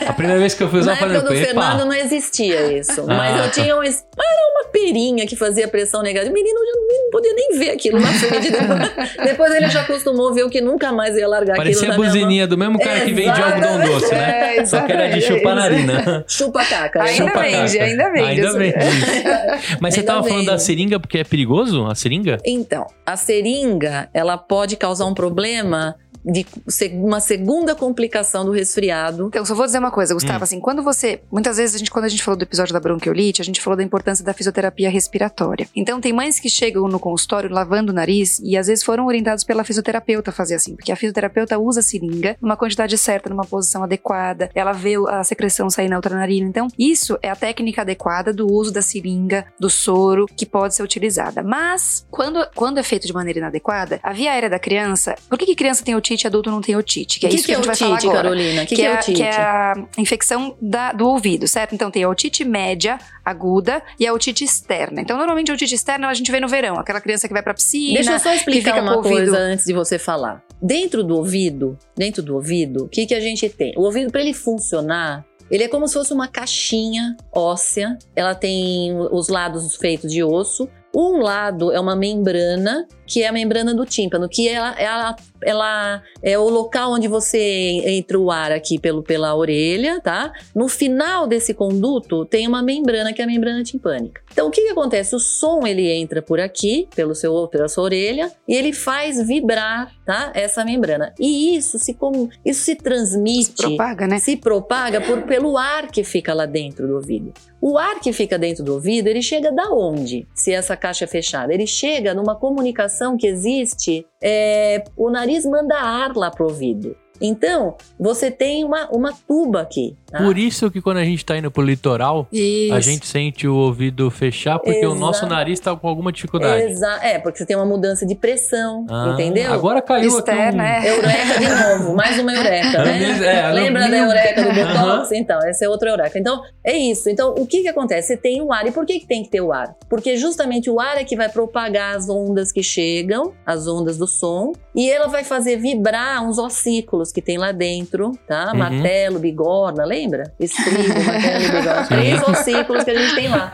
A primeira vez que eu fui usar, Na eu falei, época do "Epa". Fernando não existia isso. mas Ah, eu tinha um, era uma perinha que fazia pressão negativa. O menino já não podia nem ver aquilo na frente. Depois, depois ele já acostumou ver o que nunca mais ia largar Parecia aquilo a minha mão. buzininha do mesmo cara que vende algodão doce, né? É, Só que era de chupar narina. Chupa caca. Ainda Chupa vende, caca. ainda vende Ainda isso. vende. (laughs) Mas você Ainda tava falando da seringa porque é perigoso? A seringa? Então, a seringa, ela pode causar um problema de uma segunda complicação do resfriado. Então, só vou dizer uma coisa, Gustavo, Hum. assim, quando você, muitas vezes a gente, quando a gente falou do episódio da bronquiolite, a gente falou da importância da fisioterapia respiratória. Então, tem mães que chegam no consultório lavando o nariz e às vezes foram orientados pela fisioterapeuta a fazer assim, porque a fisioterapeuta usa a seringa numa quantidade certa, numa posição adequada, ela vê a secreção sair na outra narina. Então, isso é a técnica adequada do uso da seringa, do soro, que pode ser utilizada. Mas, quando, quando é feito de maneira inadequada, a via aérea da criança, por que, que criança tem otite adulto não tem otite? Que é o que, isso que, que, é a gente vai falar otite, agora Carolina? O que, que, que é é, otite? que é a infecção da- do ouvido, certo? Então tem a otite média, aguda e a otite externa. Então, normalmente a otite externa a gente vê no verão, aquela criança que vai pra piscina. Deixa eu só explicar uma coisa antes de você falar. Dentro do ouvido, dentro do ouvido, o que, que a gente tem? O ouvido, para ele funcionar, ele é como se fosse uma caixinha óssea. Ela tem os lados feitos de osso. Um lado é uma membrana, que é a membrana do tímpano, que ela, ela ela é o local onde você entra o ar aqui pelo, pela orelha, tá? No final desse conduto tem uma membrana que é a membrana timpânica. Então o que, que acontece? O som ele entra por aqui, pelo seu, pela sua orelha, e ele faz vibrar, tá? Essa membrana. E isso se como isso se transmite, Se propaga, né? se propaga por, pelo ar que fica lá dentro do ouvido. O ar que fica dentro do ouvido, ele chega da onde? Se essa caixa é fechada, ele chega numa comunicação que existe. É, o nariz manda ar lá pro ouvido. Então, você tem uma, uma tuba aqui. tá? Por isso que quando a gente tá indo pro litoral, Isso. a gente sente o ouvido fechar porque o Exato. nosso nariz tá com alguma dificuldade. Exa é, porque você tem uma mudança de pressão, Ah, entendeu? Agora caiu Externa, aqui um... é. Eureka de novo, mais uma eureka, né? É, é, Lembra eu- da eureka do Botox? Aham. Então, esse é outro eureka. Então, é isso. Então, o que que acontece? Você tem o ar. E por que que tem que ter o ar? Porque justamente o ar é que vai propagar as ondas que chegam, as ondas do som, e ela vai fazer vibrar uns ossículos que tem lá dentro, tá? Uhum. Martelo, bigorna, lembra? Estribo, martelo bigorna. (laughs) Três ossículos que a gente tem lá.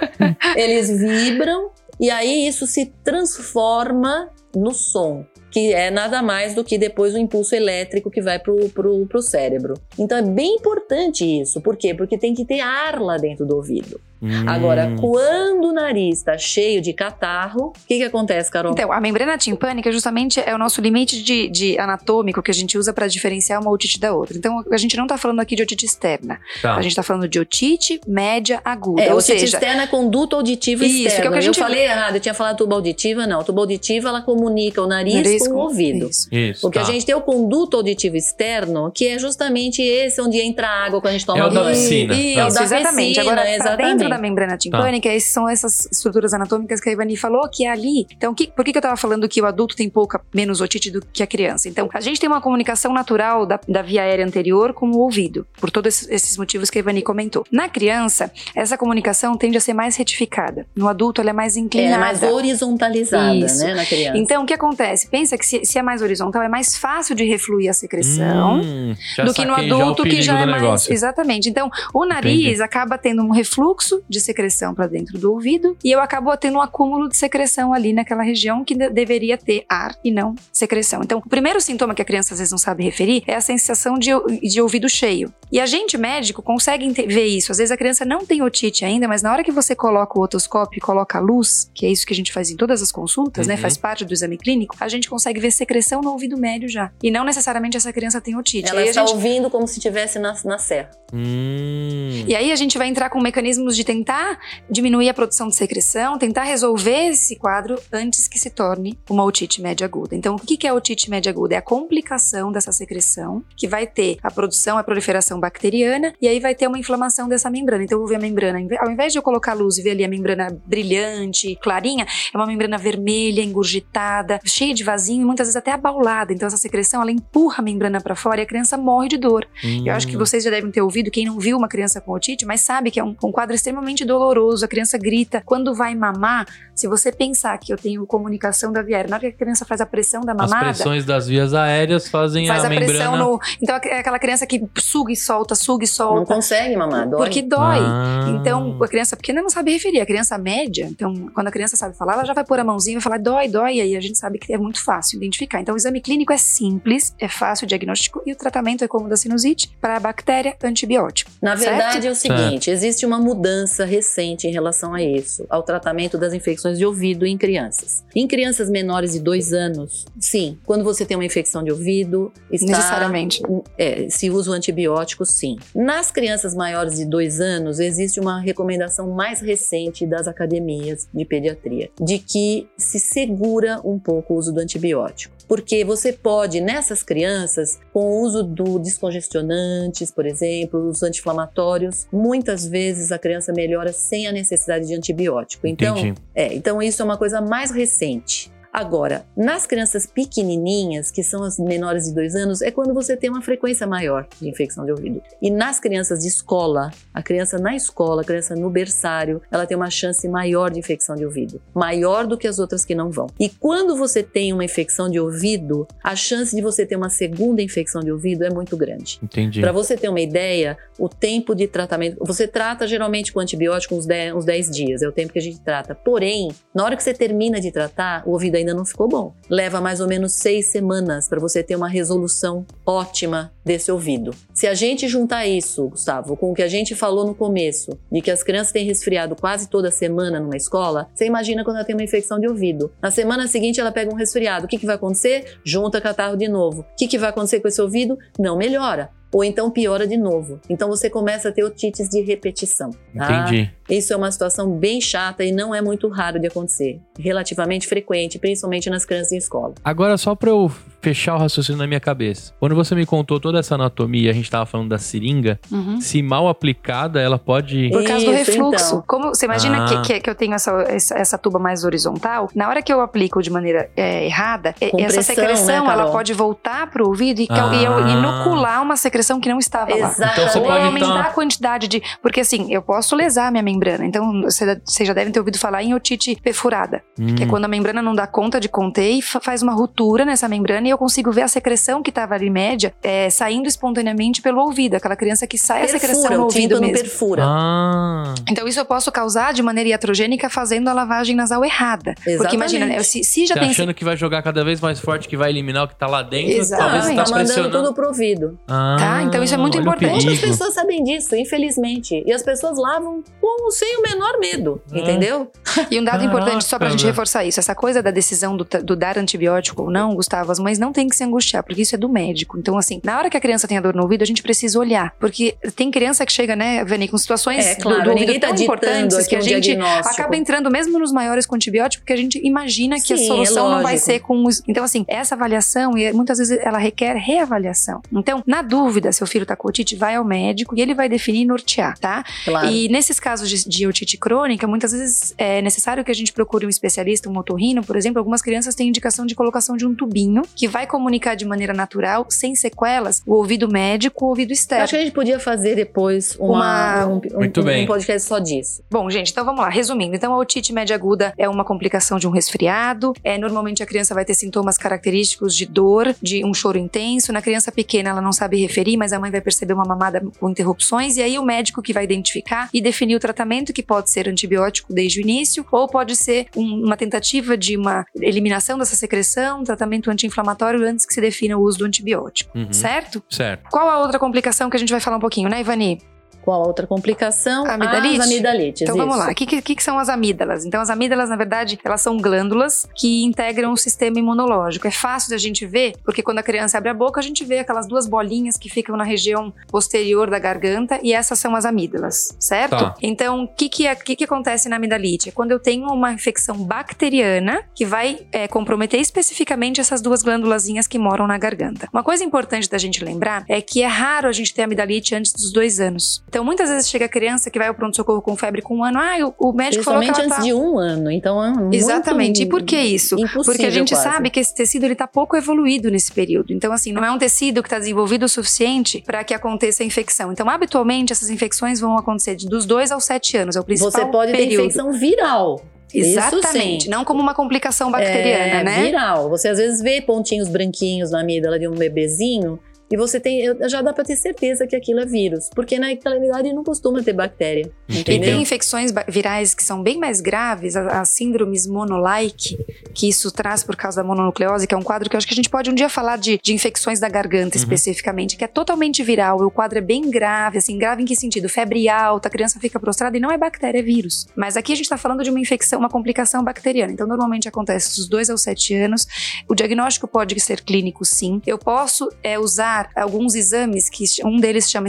Eles vibram e aí isso se transforma no som, que é nada mais do que depois o impulso elétrico que vai pro, pro, pro cérebro. Então é bem importante isso. Por quê? Porque tem que ter ar lá dentro do ouvido. Hum. Agora, quando o nariz está cheio de catarro, o que, que acontece, Carol? Então, a membrana timpânica justamente é o nosso limite de, de anatômico que a gente usa para diferenciar uma otite da outra. Então, a gente não tá falando aqui de otite externa. Tá. A gente tá falando de otite média aguda. é, ou otite seja, externa é conduto auditivo Isso, externo. que é o que a gente- Eu falei errado, eu tinha falado tuba auditiva, não. Tuba auditiva, ela comunica o nariz, nariz com o ouvido. Isso. Isso, Porque tá. a gente tem o conduto auditivo externo, que é justamente esse onde entra água quando a gente toma É o da piscina. Isso, É o da exatamente. piscina, Agora, exatamente. dentro da membrana timpânica, esses são essas estruturas anatômicas que a Ivani falou, que é ali. Então, que- por que, que eu tava falando que o adulto tem pouca, menos otite do que a criança? Então, a gente tem uma comunicação natural da, da via aérea anterior com o ouvido, por todos esses, motivos que a Ivani comentou. Na criança, essa comunicação tende a ser mais retificada. No adulto, ela é mais É inclinada. mais horizontalizada, Isso. né, na criança. Então, o que acontece? Pensa que se, se é mais horizontal, é mais fácil de refluir a secreção Hum, do que no saquei já adulto que já é mais. negócio. Exatamente. Então, o nariz acaba tendo um refluxo de secreção para dentro do ouvido e eu acabo tendo um acúmulo de secreção ali naquela região que de- deveria ter ar e não secreção. Então, o primeiro sintoma que a criança às vezes não sabe referir é a sensação de, de ouvido cheio. E a gente, médico, consegue ver isso. Às vezes a criança não tem otite ainda, mas na hora que você coloca o otoscópio e coloca a luz, que é isso que a gente faz em todas as consultas, né? Uhum. Faz parte do exame clínico, a gente consegue ver secreção no ouvido médio já. E não necessariamente essa criança tem otite. Ela está gente- ouvindo como se estivesse na, na serra. Hum. E aí a gente vai entrar com mecanismos de tentar diminuir a produção de secreção, tentar resolver esse quadro antes que se torne uma otite média aguda. Então, o que é a otite média aguda? É a complicação dessa secreção, que vai ter a produção, a proliferação bacteriana, e aí vai ter uma inflamação dessa membrana. Então, eu vou ver a membrana, ao invés de eu colocar a luz e ver ali a membrana brilhante, clarinha, é uma membrana vermelha, engurgitada, cheia de vasinho e muitas vezes até abaulada. Então, essa secreção, ela empurra a membrana para fora e a criança morre de dor. Eu acho que Hum. vocês já devem ter ouvido, quem não viu uma criança com otite, mas sabe que é um, um quadro extremamente doloroso. A criança grita. Quando vai mamar, se você pensar que eu tenho comunicação da via aérea, na hora que a criança faz a pressão da As mamada, pressões das vias aéreas fazem faz a, a, pressão membrana... no. Então é aquela criança que suga e solta, suga e Não solta. consegue mamar, dói. Porque dói. Ah. Então, a criança pequena não sabe referir, a criança média, então, quando a criança sabe falar, ela já vai pôr a mãozinha e vai falar dói, dói, e aí a gente sabe que é muito fácil identificar. Então, o exame clínico é simples, é fácil o diagnóstico e o tratamento é como da sinusite, para a bactéria, antibiótico. Na Certo? verdade, é o seguinte: existe uma mudança recente em relação a isso, ao tratamento das infecções de ouvido em crianças. Em crianças menores de dois anos, sim, quando você tem uma infecção de ouvido, está. Necessariamente. É, se usa o antibiótico, sim. Nas crianças maiores de dois anos, existe uma recomendação mais recente das academias de pediatria, de que se segura um pouco o uso do antibiótico. Porque você pode, nessas crianças, com o uso do descongestionantes, por exemplo, os anti-inflamatórios, muitas vezes a criança melhora sem a necessidade de antibiótico. Então, Entendi. é, então isso é uma coisa mais recente. Agora, nas crianças pequenininhas, que são as menores de dois anos, é quando você tem uma frequência maior de infecção de ouvido. E nas crianças de escola, a criança na escola, a criança no berçário, ela tem uma chance maior de infecção de ouvido, maior do que as outras que não vão. E quando você tem uma infecção de ouvido, a chance de você ter uma segunda infecção de ouvido é muito grande. Entendi. Para você ter uma ideia, o tempo de tratamento. Você trata geralmente com antibiótico uns 10, uns 10 dias, é o tempo que a gente trata. Porém, na hora que você termina de tratar, o ouvido ainda não ficou bom. Leva mais ou menos seis semanas para você ter uma resolução ótima desse ouvido. Se a gente juntar isso, Gustavo, com o que a gente falou no começo, de que as crianças têm resfriado quase toda semana numa escola, você imagina quando ela tem uma infecção de ouvido. Na semana seguinte ela pega um resfriado. O que, que vai acontecer? Junta catarro de novo. O que, que vai acontecer com esse ouvido? Não melhora ou então piora de novo. Então você começa a ter otites de repetição. Tá? Entendi. Isso é uma situação bem chata e não é muito raro de acontecer. Relativamente frequente, principalmente nas crianças em escola. Agora, só para eu fechar o raciocínio na minha cabeça. Quando você me contou toda essa anatomia, a gente estava falando da seringa, uhum. se mal aplicada, ela pode. Por causa Isso, do refluxo. Então. Como você imagina ah. que, que, eu tenho essa, essa, essa, tuba mais horizontal, na hora que eu aplico de maneira é, errada, essa pressão, secreção né, ela pode voltar para o ouvido e, ah. e, inocular uma secreção que não estava Exato. lá. Então você Ou pode aumentar então... a quantidade de. Porque assim, eu posso lesar minha membrana. Então, vocês já devem ter ouvido falar em otite perfurada, hum. que é hum. quando a membrana não dá conta de conter e faz uma ruptura nessa membrana e eu consigo ver a secreção que estava ali média é, saindo espontaneamente pelo ouvido. Aquela criança que sai perfura, a secreção no ouvido mesmo. perfura. Ah. Então isso eu posso causar de maneira iatrogênica fazendo a lavagem nasal errada. Exatamente. Porque imagina, se, se já tá tem... achando esse... que vai jogar cada vez mais forte, que vai eliminar o que tá lá dentro, Exatamente. talvez tá, tá mandando tudo pro ouvido. Ah, tá? Então isso é muito importante. As pessoas sabem disso, infelizmente. E as pessoas lavam com, sem o menor medo, ah. entendeu? E um dado Caraca, importante, só pra gente reforçar isso, essa coisa da decisão do, do dar antibiótico ou não, Gustavo, as mães não têm que se angustiar, porque isso é do médico. Então, assim, na hora que a criança tem a dor no ouvido, a gente precisa olhar. Porque tem criança que chega, né, Vani, com situações é, claro, do, do ouvido tá tão importantes que a gente acaba entrando mesmo nos maiores com antibiótico, porque a gente imagina que Sim, a solução é não vai ser com os. Então, assim, essa avaliação, e muitas vezes ela requer reavaliação. Então, na dúvida, seu filho tá com otite, vai ao médico e ele vai definir e nortear, tá? Claro. E nesses casos de, de otite crônica, muitas vezes é necessário que a gente procure um especialista, um otorrino, por exemplo. Algumas crianças têm indicação de colocação de um tubinho que vai comunicar de maneira natural, sem sequelas o ouvido médico, o ouvido externo. Acho que a gente podia fazer depois uma, uma um, Muito um, bem. um podcast só disso. Bom, gente, então vamos lá. Resumindo, então a otite média aguda é uma complicação de um resfriado. É, normalmente a criança vai ter sintomas característicos de dor, de um choro intenso. Na criança pequena ela não sabe referir, mas a mãe vai perceber uma mamada com interrupções e aí o médico que vai identificar e definir o tratamento que pode ser antibiótico desde o início ou pode ser um, uma tentativa de uma eliminação dessa secreção, um tratamento anti-inflamatório antes que se defina o uso do antibiótico, uhum. certo? Certo. Qual a outra complicação que a gente vai falar um pouquinho, né, Ivani? Qual a outra complicação? Amidalite. As amidalites. Então vamos lá. O que, que, que, são as amígdalas? Então, as amígdalas, na verdade, elas são glândulas que integram o sistema imunológico. É fácil da gente ver, porque quando a criança abre a boca, a gente vê aquelas duas bolinhas que ficam na região posterior da garganta, e essas são as amígdalas, certo? Tá. Então, o que, que, é, que, que acontece na amidalite? É quando eu tenho uma infecção bacteriana que vai é, comprometer especificamente essas duas glândulazinhas que moram na garganta. Uma coisa importante da gente lembrar é que é raro a gente ter amidalite antes dos dois anos. Então, muitas vezes chega a criança que vai ao pronto-socorro com febre com um ano, ah, o, o médico falou que ela antes tá... de um ano, então é muito Exatamente. E por que isso? Porque a gente quase. sabe que esse tecido ele tá pouco evoluído nesse período. Então, assim, não é um tecido que está desenvolvido o suficiente para que aconteça a infecção. Então, habitualmente, essas infecções vão acontecer de dos dois aos sete anos. É o principal Você pode período. ter infecção viral. Exatamente, não como uma complicação bacteriana, é, né? Viral. Você às vezes vê pontinhos branquinhos na amígdala de um bebezinho e você tem, já dá para ter certeza que aquilo é vírus, porque na calamidade não costuma ter bactéria. Entendeu? E tem infecções virais que são bem mais graves, as síndromes monolike, que isso traz por causa da mononucleose, que é um quadro que eu acho que a gente pode um dia falar de, de infecções da garganta uhum. especificamente, que é totalmente viral. O quadro é bem grave, assim, grave em que sentido? Febre alta, a criança fica prostrada e não é bactéria, é vírus. Mas aqui a gente está falando de uma infecção, uma complicação bacteriana. Então, normalmente acontece dos 2 aos 7 anos. O diagnóstico pode ser clínico, sim. Eu posso é, usar alguns exames que um deles chama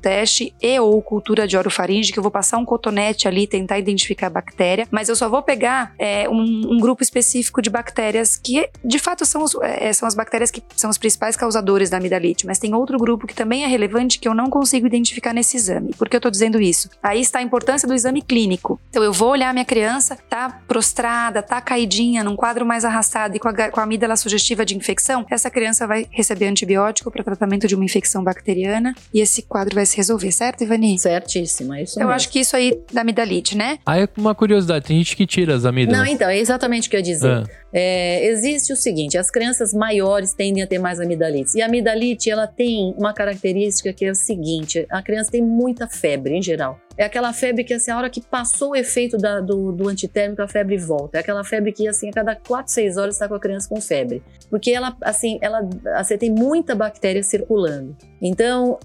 teste e ou cultura de orofaringe, que eu vou passar um cotonete ali tentar identificar a bactéria, mas eu só vou pegar é, um, um, grupo específico de bactérias que de fato são, os, é, são as bactérias que são os principais causadores da amidalite, mas tem outro grupo que também é relevante que eu não consigo identificar nesse exame. Por que eu estou dizendo isso? Aí está a importância do exame clínico. Então eu vou olhar minha criança, tá prostrada, tá caidinha, num quadro mais arrastado e com a, com a amígdala sugestiva de infecção, essa criança vai receber antibiótico para tratamento de uma infecção bacteriana e esse quadro vai se resolver, certo, Ivani? Certíssimo, é isso Eu mesmo. acho que isso aí da amidalite, né? Aí uma curiosidade, tem gente que tira as amígdalas. Não, então, é exatamente o que eu ia dizer. Ah. É, existe o seguinte, as crianças maiores tendem a ter mais amidalite. E a amidalite, ela tem uma característica que é o seguinte, a criança tem muita febre, em geral é aquela febre que, assim, a hora que passou o efeito da, do, do antitérmico, a febre volta. É aquela febre que, assim, a cada 4, 6 horas está com a criança com febre. Porque ela, assim, ela, você tem muita bactéria circulando. Então,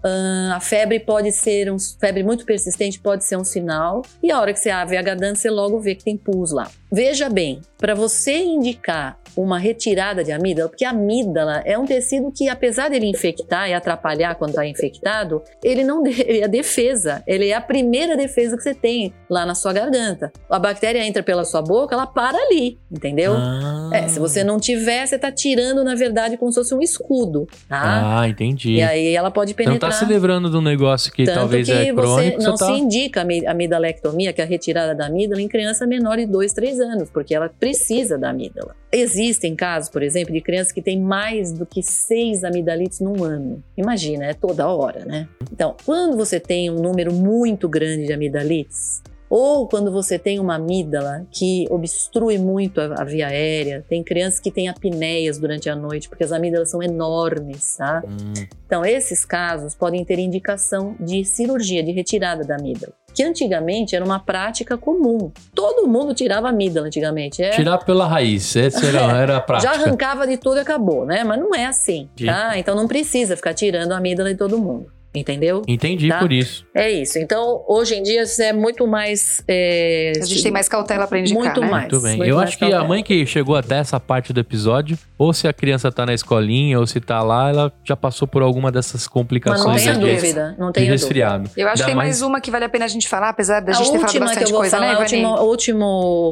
a febre pode ser um febre muito persistente, pode ser um sinal. E a hora que você abre a HDAN, você logo vê que tem pus lá. Veja bem, para você indicar uma retirada de amígdala, porque a amígdala é um tecido que, apesar dele infectar e atrapalhar quando está infectado, ele não ele é a defesa, ele é a primeira defesa que você tem lá na sua garganta. A bactéria entra pela sua boca, ela para ali, entendeu? Ah. É, se você não tiver, você está tirando, na verdade, como se fosse um escudo, tá? Ah, entendi. E aí ela pode não penetrar. tá se livrando de um negócio que Tanto talvez que é crônico, você não tá... se indica a amidalectomia, que é a retirada da amígdala, em criança menor de 2, 3 anos, porque ela precisa da amígdala. Existem casos, por exemplo, de crianças que têm mais do que 6 amidalites num ano. Imagina, é toda hora, né? Então, quando você tem um número muito grande de amidalites, ou quando você tem uma amígdala que obstrui muito a, a via aérea, tem crianças que têm apneias durante a noite, porque as amígdalas são enormes, tá? Hum, Então, esses casos podem ter indicação de cirurgia, de retirada da amígdala. Que antigamente era uma prática comum. Todo mundo tirava amígdala antigamente. É, Tirar pela raiz, essa era, (laughs) era a prática. já arrancava de tudo e acabou, né? Mas não é assim, tá? Então não precisa ficar tirando a amígdala de todo mundo. Entendeu? Entendi Tá? por isso. É isso. Então, hoje em dia, isso é muito mais. é, A gente tem mais cautela para indicar, Muito né? mais. Muito bem. muito Eu acho que a cautela. mãe que chegou até essa parte do episódio, ou se a criança tá na escolinha, ou se tá lá, ela já passou por alguma dessas Mas complicações não tenha de- dúvida. Não dúvida. resfriado. Eu acho que tem mais uma que vale a pena a gente falar, apesar da gente a ter falado última que eu bastante vou coisa, falar, né, a última, a última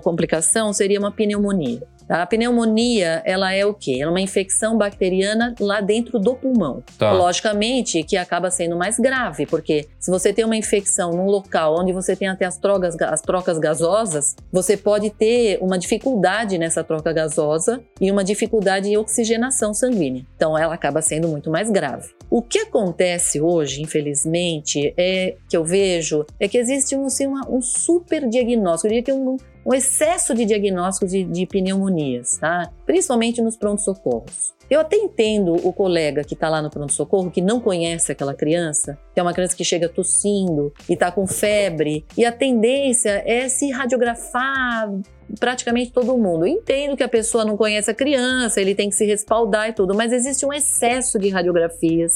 complicação seria uma pneumonia. Tá? A pneumonia, ela é o quê? Ela é uma infecção bacteriana lá dentro do pulmão. Tá. Logicamente que acaba sendo mais grave, porque se você tem uma infecção num local onde você tem até as trocas, as trocas gasosas, você pode ter uma dificuldade nessa troca gasosa e uma dificuldade em oxigenação sanguínea. Então ela acaba sendo muito mais grave. O que acontece hoje, infelizmente, é que eu vejo é que existe um, assim, uma- um super diagnóstico. Eu diria que é um, um excesso de diagnósticos de, de pneumonias, tá? Principalmente nos pronto-socorros. Eu até entendo o colega que está lá no pronto-socorro, que não conhece aquela criança, que é uma criança que chega tossindo e está com febre, e a tendência é se radiografar praticamente todo mundo. Eu entendo que a pessoa não conhece a criança, ele tem que se respaldar e tudo, mas existe um excesso de radiografias.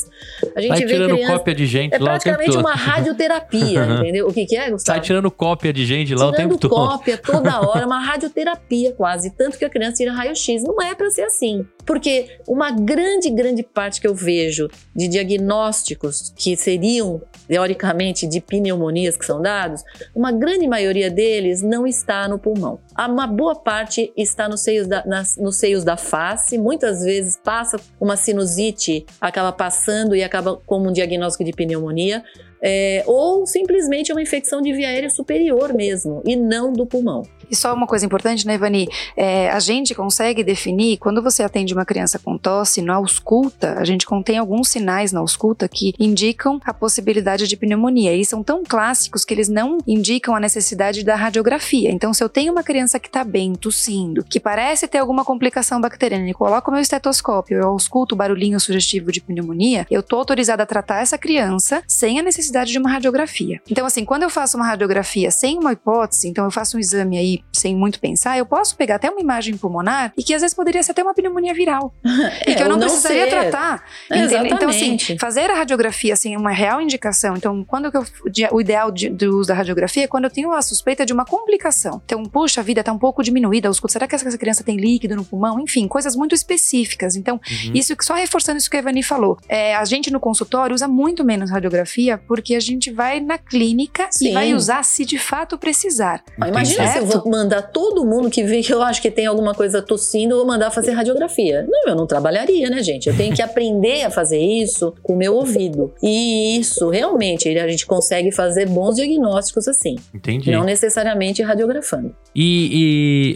A gente Sai vê tirando criança... cópia de gente É lá o tempo praticamente uma (laughs) radioterapia, entendeu? O que, que é, Gustavo? Sai tirando cópia de gente lá o tempo Tirando todo. cópia toda (laughs) hora, uma radioterapia quase, tanto que a criança tira raio-x. Não é para ser assim. Porque uma grande, grande parte que eu vejo de diagnósticos que seriam, teoricamente, de pneumonias que são dados, uma grande maioria deles não está no pulmão. Uma boa parte está nos seios da, nas- nos seios da face, muitas vezes passa uma sinusite, acaba passando e acaba como um diagnóstico de pneumonia. É, ou simplesmente é uma infecção de via aérea superior mesmo, e não do pulmão. E só uma coisa importante, né, Ivani? É, a gente consegue definir, quando você atende uma criança com tosse, na ausculta, a gente contém alguns sinais na ausculta que indicam a possibilidade de pneumonia. E são tão clássicos que eles não indicam a necessidade da radiografia. Então, se eu tenho uma criança que está bem, tossindo, que parece ter alguma complicação bacteriana, e coloco meu estetoscópio, eu ausculto o barulhinho sugestivo de pneumonia, eu tô autorizada a tratar essa criança sem a necessidade de uma radiografia. Então, assim, quando eu faço uma radiografia sem uma hipótese, então eu faço um exame aí sem muito pensar, eu posso pegar até uma imagem pulmonar e que às vezes poderia ser até uma pneumonia viral. (laughs) e que eu ou não precisaria ser. tratar. É? Então, assim, fazer a radiografia assim, é uma real indicação. Então, quando que eu, o ideal de- do uso da radiografia é quando eu tenho a suspeita de uma complicação. Então, puxa, a vida está um pouco diminuída, os- será que essa criança tem líquido no pulmão? Enfim, coisas muito específicas. Então, Uhum. isso que- só reforçando isso que a Evani falou. É, a gente no consultório usa muito menos radiografia porque a gente vai na clínica Sim. e vai usar se de fato precisar. Imagina se eu vou mandar todo mundo que vê que eu acho que tem alguma coisa tossindo, eu vou mandar fazer radiografia. Não, eu não trabalharia, né, gente? Eu tenho que aprender a fazer isso com o meu ouvido. E isso, realmente, a gente consegue fazer bons diagnósticos assim. Entendi. Não necessariamente radiografando. E,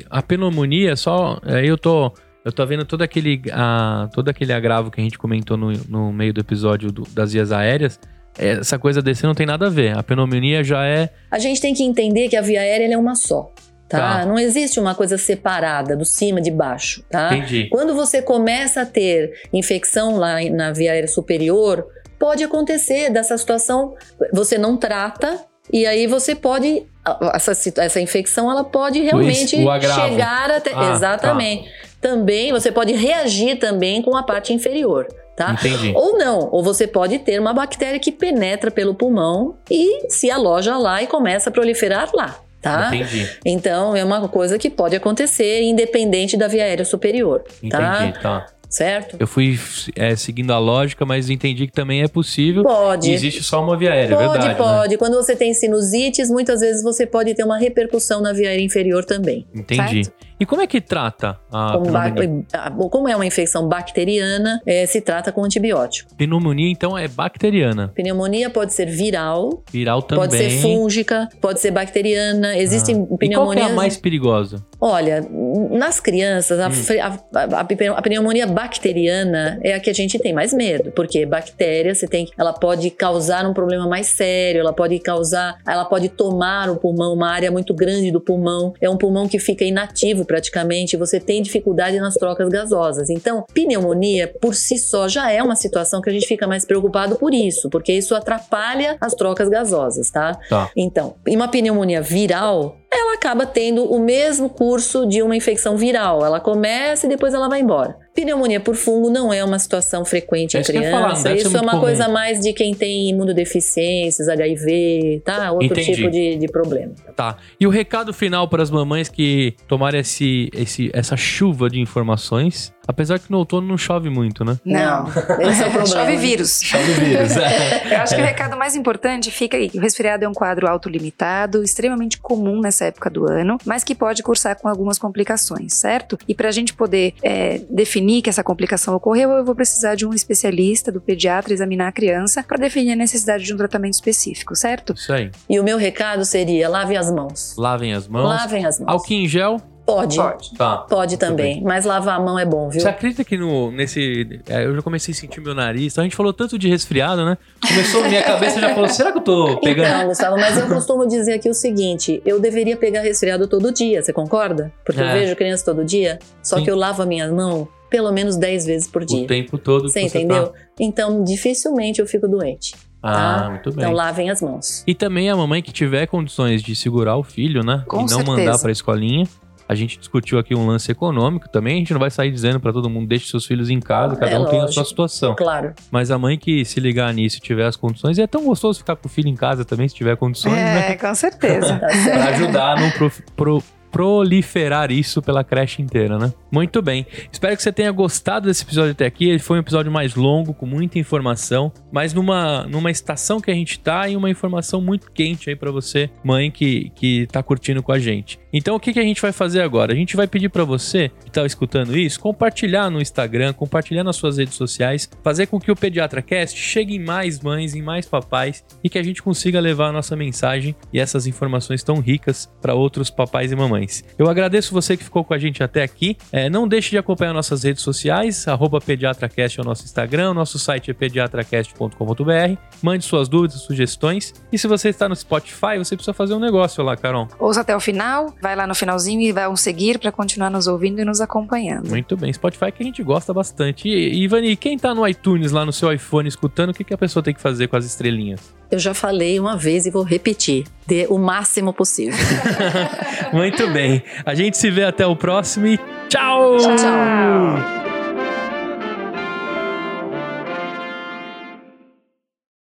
e a pneumonia, só. Aí eu tô. Eu tô vendo todo aquele, ah, todo aquele agravo que a gente comentou no, no meio do episódio do- das vias aéreas. Essa coisa desse não tem nada a ver. A pneumonia já é. A gente tem que entender que a via aérea é uma só. Tá? Tá. Não existe uma coisa separada, do cima de baixo, tá? Entendi. Quando você começa a ter infecção lá na via aérea superior, pode acontecer dessa situação, você não trata E aí você pode essa, essa infecção ela pode realmente chegar até Ah, exatamente. Também você pode reagir também com a parte inferior, tá? Entendi. Ou não, ou você pode ter uma bactéria que penetra pelo pulmão e se aloja lá e começa a proliferar lá, tá? Entendi. Então é uma coisa que pode acontecer independente da via aérea superior, tá? Entendi, tá. Certo? Eu fui é, seguindo a lógica, mas entendi que também é possível. Pode. Existe só uma via aérea, é Pode, verdade. né? pode. Quando você tem sinusites, muitas vezes você pode ter uma repercussão na via aérea inferior também. Entendi. E como é que trata a Como, pneumonia? ah, como é uma infecção bacteriana, eh, se trata com antibiótico. Pneumonia, então, é bacteriana. Pneumonia pode ser viral, Viral também. pode ser fúngica, pode ser bacteriana. Existem E qual é pneumonias. a mais perigosa? Olha, nas crianças, Hum. a, fre- a- a- a pneumonia bacteriana é a que a gente tem mais medo, porque bactéria, você tem, ela pode causar um problema mais sério, ela pode causar, ela pode tomar o pulmão, uma área muito grande do pulmão, é um pulmão que fica inativo praticamente, você tem dificuldade nas trocas gasosas. Então, pneumonia por si só já é uma situação que a gente fica mais preocupado por isso, porque isso atrapalha as trocas gasosas, tá? Tá. Então, em uma pneumonia viral, ela acaba tendo o mesmo curso de uma infecção viral. Ela começa e depois ela vai embora. Pneumonia por fungo não é uma situação frequente É em falar, criança. ser Isso é uma comum. coisa mais de quem tem imunodeficiências, HIV, tá? Outro Entendi. tipo de, de problema. Tá. E o recado final para as mamães que tomaram esse, esse, essa chuva de informações, apesar que no outono não chove muito, né? Não. Esse é o (laughs) problema. Chove vírus. Chove vírus. é. (laughs) Eu acho que o recado mais importante fica aí. O resfriado é um quadro autolimitado, extremamente comum nessa época do ano, mas que pode cursar com algumas complicações, certo? E para a gente poder é, definir que essa complicação ocorreu, eu vou precisar de um especialista, do pediatra, examinar a criança para definir a necessidade de um tratamento específico, certo? Isso aí. E o meu recado seria: lave as mãos. Lavem as mãos. Lavem as mãos. Álcool em gel. Pode. Pode. Tá. Pode também, mas lavar a mão é bom, viu? Você acredita que no, nesse. é, eu já comecei a sentir meu nariz. A gente falou tanto de resfriado, né? Começou, minha cabeça já falou: será que eu tô (laughs) pegando? Então, Gustavo, mas eu costumo dizer aqui o seguinte: eu deveria pegar resfriado todo dia, você concorda? Porque eu É. vejo criança todo dia, só Sim. que eu lavo a minha mão pelo menos 10 vezes por dia. o tempo todo. Você que entendeu? Tá... Então, dificilmente eu fico doente. Ah, tá? muito bem. Então, lavem as mãos. E também a mamãe que tiver condições de segurar o filho, né? Com e não certeza. mandar pra escolinha. A gente discutiu aqui um lance econômico também. A gente não vai sair dizendo pra todo mundo deixe seus filhos em casa, cada É um tem a lógico. sua situação. Claro. Mas a mãe que se ligar nisso e tiver as condições, e é tão gostoso ficar com o filho em casa também, se tiver condições, né? É, com certeza. (laughs) Pra ajudar a não prof- pro- proliferar isso pela creche inteira, né? Muito bem. Espero que você tenha gostado desse episódio até aqui. Ele foi um episódio mais longo, com muita informação, mas numa, numa estação que a gente tá e uma informação muito quente aí pra você, mãe que, que tá curtindo com a gente. Então o que, que a gente vai fazer agora? A gente vai pedir pra você que tá escutando isso, compartilhar no Instagram, compartilhar nas suas redes sociais, fazer com que o Pediatra Cast chegue em mais mães, em mais papais e que a gente consiga levar a nossa mensagem e essas informações tão ricas para outros papais e mamães. Eu agradeço você que ficou com a gente até aqui. É, não deixe de acompanhar nossas redes sociais, arroba PediatraCast é o nosso Instagram, o nosso site é pediatracast.com.br. Mande suas dúvidas, sugestões. E se você está no Spotify, você precisa fazer um negócio lá, Carol. Ouça até o final, vai lá no finalzinho e vai um seguir para continuar nos ouvindo e nos acompanhando. Muito bem, Spotify que a gente gosta bastante. E, Ivani, quem tá no iTunes lá no seu iPhone escutando, o que, que a pessoa tem que fazer com as estrelinhas? Eu já falei uma vez e vou repetir. Dê o máximo possível. (laughs) Muito bem. A gente se vê até o próximo e tchau! Tchau.